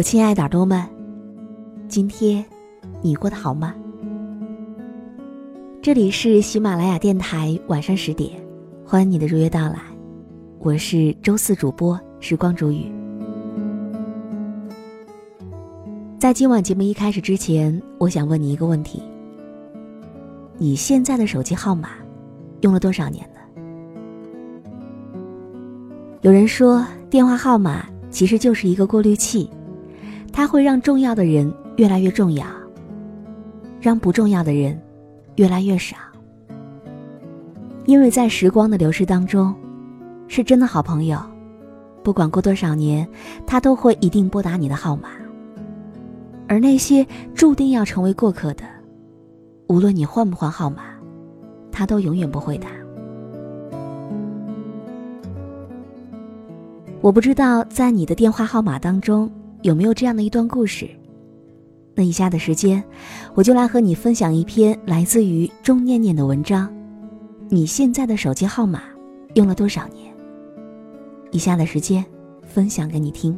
我亲爱的耳朵们，今天你过得好吗？这里是喜马拉雅电台，晚上十点，欢迎你的如约到来。我是周四主播时光煮雨。在今晚节目一开始之前，我想问你一个问题：你现在的手机号码用了多少年了？有人说，电话号码其实就是一个过滤器，它会让重要的人越来越重要，让不重要的人越来越少。因为在时光的流逝当中，是真的好朋友，不管过多少年，他都会一定拨打你的号码。而那些注定要成为过客的，无论你换不换号码，他都永远不会打。我不知道在你的电话号码当中有没有这样的一段故事。那以下的时间，我就来和你分享一篇来自于钟念念的文章。你现在的手机号码用了多少年？以下的时间，分享给你听。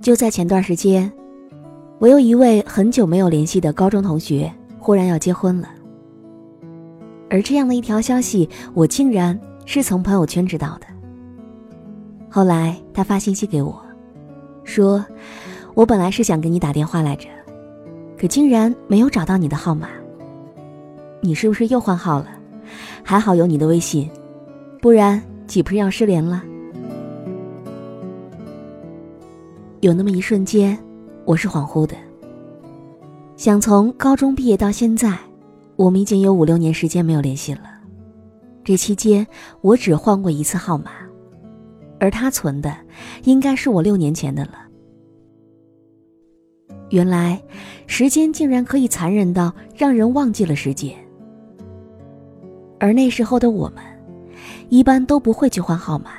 就在前段时间，我有一位很久没有联系的高中同学忽然要结婚了。而这样的一条消息，我竟然是从朋友圈知道的。后来他发信息给我，说：“我本来是想给你打电话来着，可竟然没有找到你的号码。你是不是又换号了？还好有你的微信，不然岂不是要失联了？”有那么一瞬间，我是恍惚的。想从高中毕业到现在，我们已经有五六年时间没有联系了。这期间，我只换过一次号码，而他存的，应该是我六年前的了。原来，时间竟然可以残忍到让人忘记了时间。而那时候的我们，一般都不会去换号码。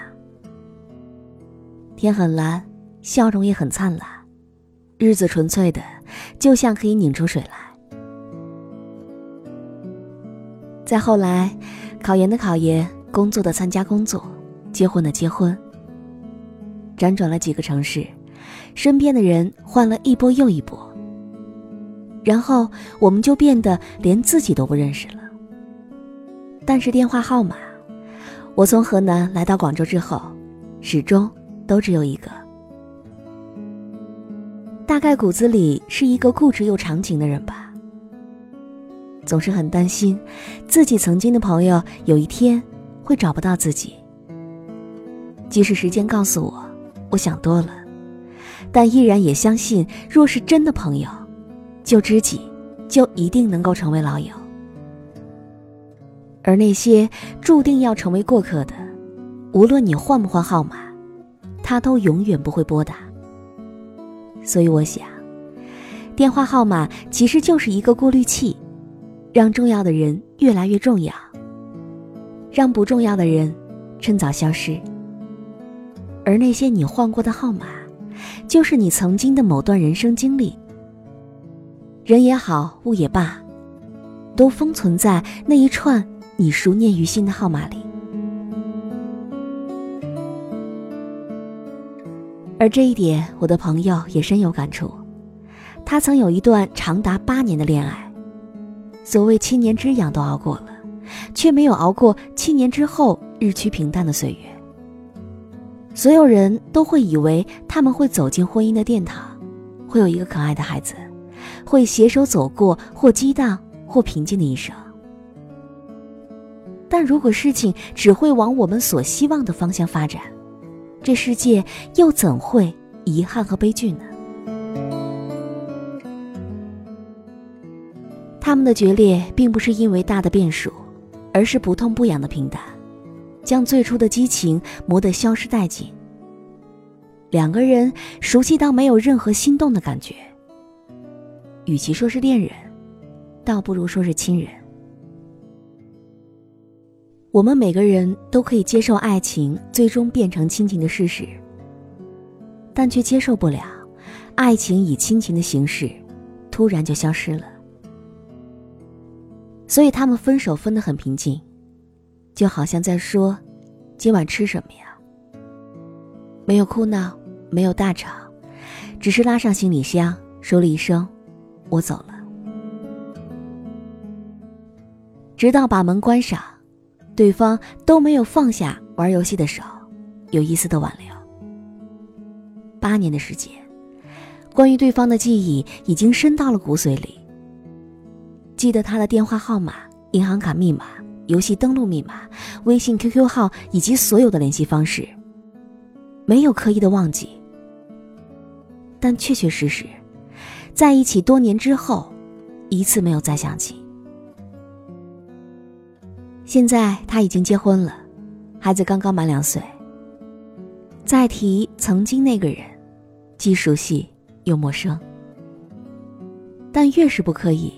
天很蓝。笑容也很灿烂，日子纯粹的，就像可以拧出水来。再后来，考研的考研，工作的参加工作，结婚的结婚。辗转了几个城市，身边的人换了一波又一波，然后我们就变得连自己都不认识了。但是电话号码，我从河南来到广州之后，始终都只有一个。大概骨子里是一个固执又长情的人吧，总是很担心自己曾经的朋友有一天会找不到自己。即使时间告诉我我想多了，但依然也相信，若是真的朋友，旧知己就一定能够成为老友。而那些注定要成为过客的，无论你换不换号码，他都永远不会拨打。所以我想，电话号码其实就是一个过滤器，让重要的人越来越重要，让不重要的人趁早消失。而那些你换过的号码，就是你曾经的某段人生经历。人也好，物也罢，都封存在那一串你熟念于心的号码里。而这一点，我的朋友也深有感触。他曾有一段长达八年的恋爱，所谓七年之痒都熬过了，却没有熬过七年之后日趋平淡的岁月。所有人都会以为他们会走进婚姻的殿堂，会有一个可爱的孩子，会携手走过或激荡或平静的一生。但如果事情只会往我们所希望的方向发展，这世界又怎会遗憾和悲剧呢？他们的决裂并不是因为大的变数，而是不痛不痒的平淡，将最初的激情磨得消失殆尽。两个人熟悉到没有任何心动的感觉。与其说是恋人，倒不如说是亲人。我们每个人都可以接受爱情最终变成亲情的事实，但却接受不了爱情以亲情的形式突然就消失了。所以他们分手分得很平静，就好像在说：“今晚吃什么呀？”没有哭闹，没有大吵，只是拉上行李箱，说了一声：“我走了。”直到把门关上，对方都没有放下玩游戏的手，有一丝的挽留。八年的时间，关于对方的记忆已经深到了骨髓里。记得他的电话号码、银行卡密码、游戏登录密码、微信、QQ 号以及所有的联系方式，没有刻意的忘记。但确确实实，在一起多年之后，一次没有再想起。现在他已经结婚了，孩子刚刚满两岁。再提曾经那个人，既熟悉又陌生。但越是不刻意，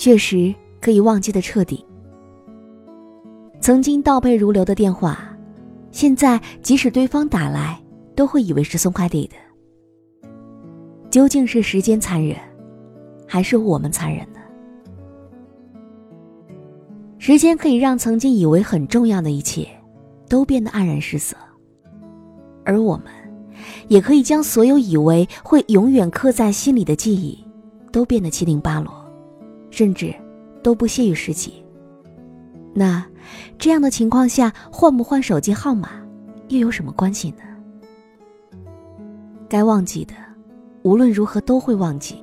确实可以忘记的彻底。曾经倒背如流的电话，现在即使对方打来，都会以为是送快递的。究竟是时间残忍，还是我们残忍呢？时间可以让曾经以为很重要的一切，都变得黯然失色，而我们，也可以将所有以为会永远刻在心里的记忆，都变得七零八落，甚至都不屑于拾起。那，这样的情况下，换不换手机号码，又有什么关系呢？该忘记的，无论如何都会忘记；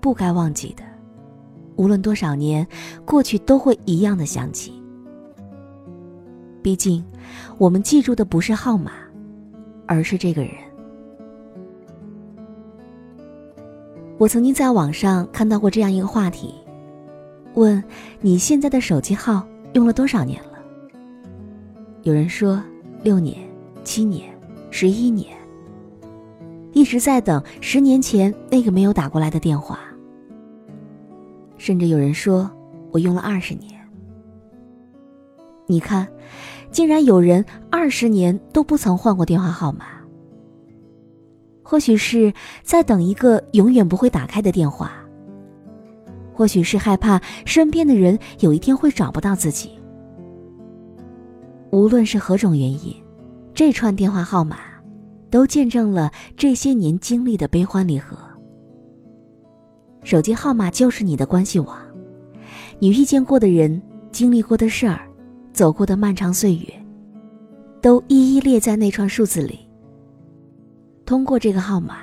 不该忘记的。无论多少年过去，都会一样的想起。毕竟，我们记住的不是号码，而是这个人。我曾经在网上看到过这样一个话题：问你现在的手机号用了多少年了？有人说六年、七年、十一年，一直在等十年前那个没有打过来的电话。甚至有人说，我用了二十年。你看，竟然有人二十年都不曾换过电话号码。或许是在等一个永远不会打开的电话，或许是害怕身边的人有一天会找不到自己。无论是何种原因，这串电话号码，都见证了这些年经历的悲欢离合。手机号码就是你的关系网，你遇见过的人、经历过的事儿、走过的漫长岁月，都一一列在那串数字里。通过这个号码，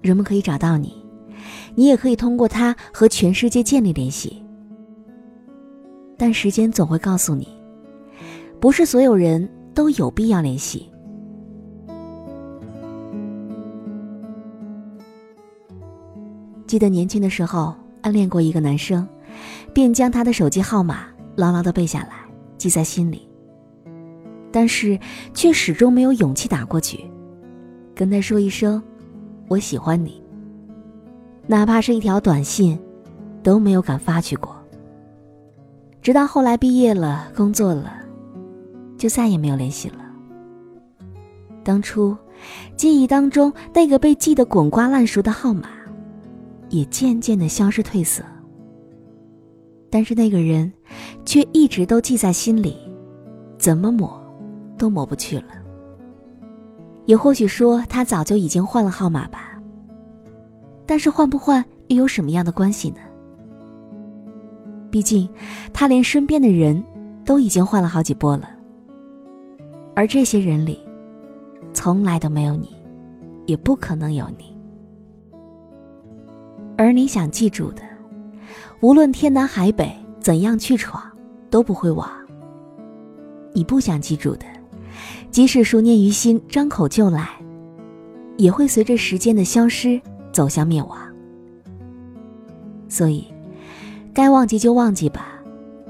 人们可以找到你，你也可以通过它和全世界建立联系。但时间总会告诉你，不是所有人都有必要联系。记得年轻的时候暗恋过一个男生，便将他的手机号码牢牢的背下来，记在心里。但是却始终没有勇气打过去，跟他说一声“我喜欢你”，哪怕是一条短信，都没有敢发去过。直到后来毕业了，工作了，就再也没有联系了。当初记忆当中那个被记得滚瓜烂熟的号码。也渐渐的消失褪色，但是那个人，却一直都记在心里，怎么抹，都抹不去了。也或许说他早就已经换了号码吧。但是换不换又有什么样的关系呢？毕竟，他连身边的人都已经换了好几波了，而这些人里，从来都没有你，也不可能有你。而你想记住的，无论天南海北，怎样去闯，都不会忘。你不想记住的，即使熟念于心，张口就来，也会随着时间的消失走向灭亡。所以，该忘记就忘记吧，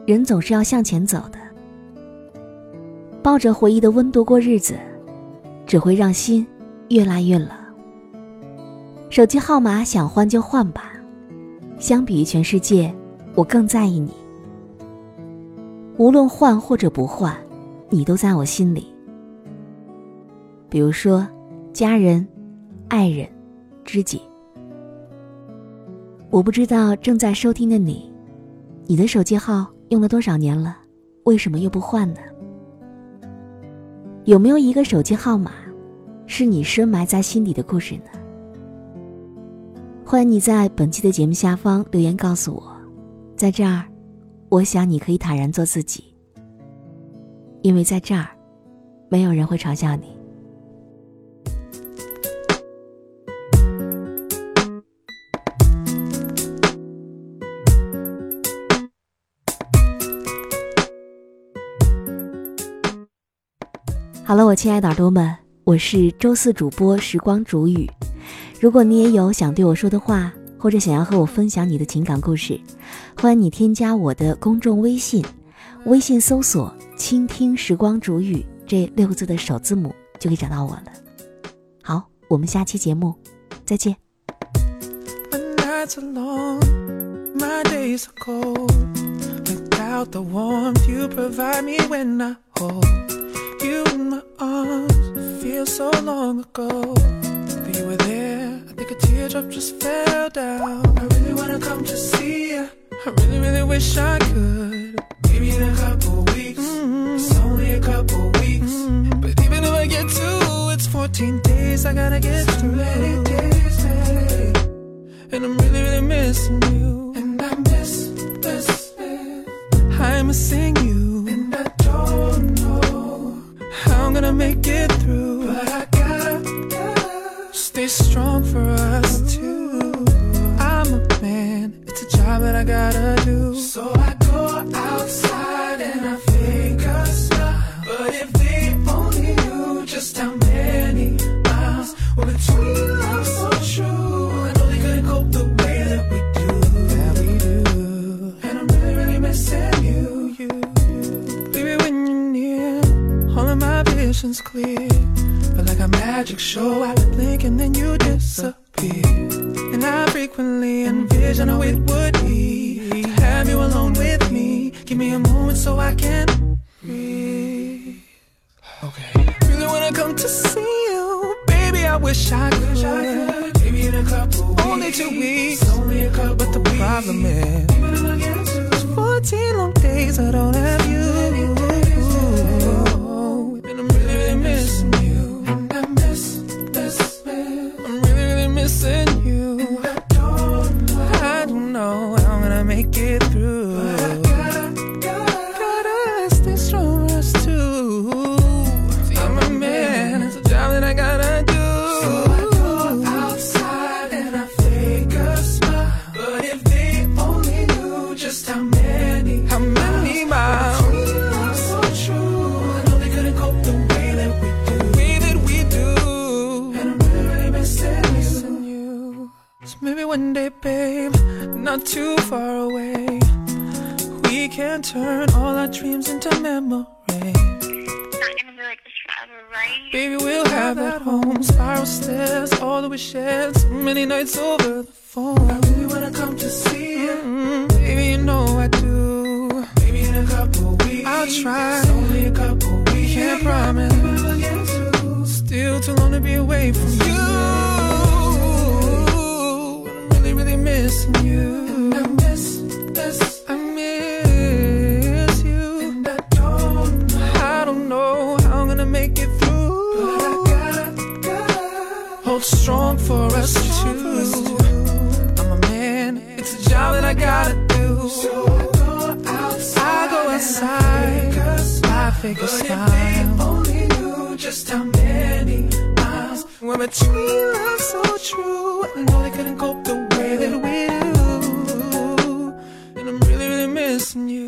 人总是要向前走的。抱着回忆的温度过日子，只会让心越来越冷。手机号码想换就换吧，相比于全世界，我更在意你。无论换或者不换，你都在我心里。比如说，家人、爱人、知己。我不知道正在收听的你，你的手机号用了多少年了，为什么又不换呢？有没有一个手机号码，是你深埋在心底的故事呢？欢迎你在本期的节目下方留言告诉我，在这儿，我想你可以坦然做自己，因为在这儿，没有人会嘲笑你。好了，我亲爱的耳朵们，我是周四主播时光煮雨。如果你也有想对我说的话，或者想要和我分享你的情感故事，欢迎你添加我的公众微信，微信搜索“倾听时光煮雨”这六个字的首字母就可以找到我了。好，我们下期节目再见。you in my arms. It feels so long ago that you were there. I think a teardrop just fell down. I really wanna come to see you. I really, really wish I could. Maybe in a couple weeks. Mm-hmm. It's only a couple weeks. Mm-hmm. But even if I get two, it's 14 days. I gotta get through. Many days, hey. And I'm really, really missing you. And I miss, miss. I'm a you. Gotta do. So I go outside and I fake a smile. But if they only knew just how many miles were between us so true, I know they couldn't cope the way that we do. That we do. And I'm really, really missing you, you, you. Baby, when you're near all of my vision's clear. But like a magic show, I blink and then you disappear. And I frequently envision how it would wish I could. Maybe in a couple weeks. Only two weeks. Only a couple but the problem is, it's 14 long days I don't have you. Like forever, right? Baby, we'll have that home. Spiral stairs, all that we shared. So many nights over the phone. I really wanna come to see you. mm Baby, you know I do. Maybe in a couple weeks. I'll try. It's only a couple weeks. Can't promise. Still too long to be away from you. I'm really, really missing you. I fake a smile. only knew just how many miles were between us so true. I know they couldn't cope the way that we do. And I'm really, really missing you.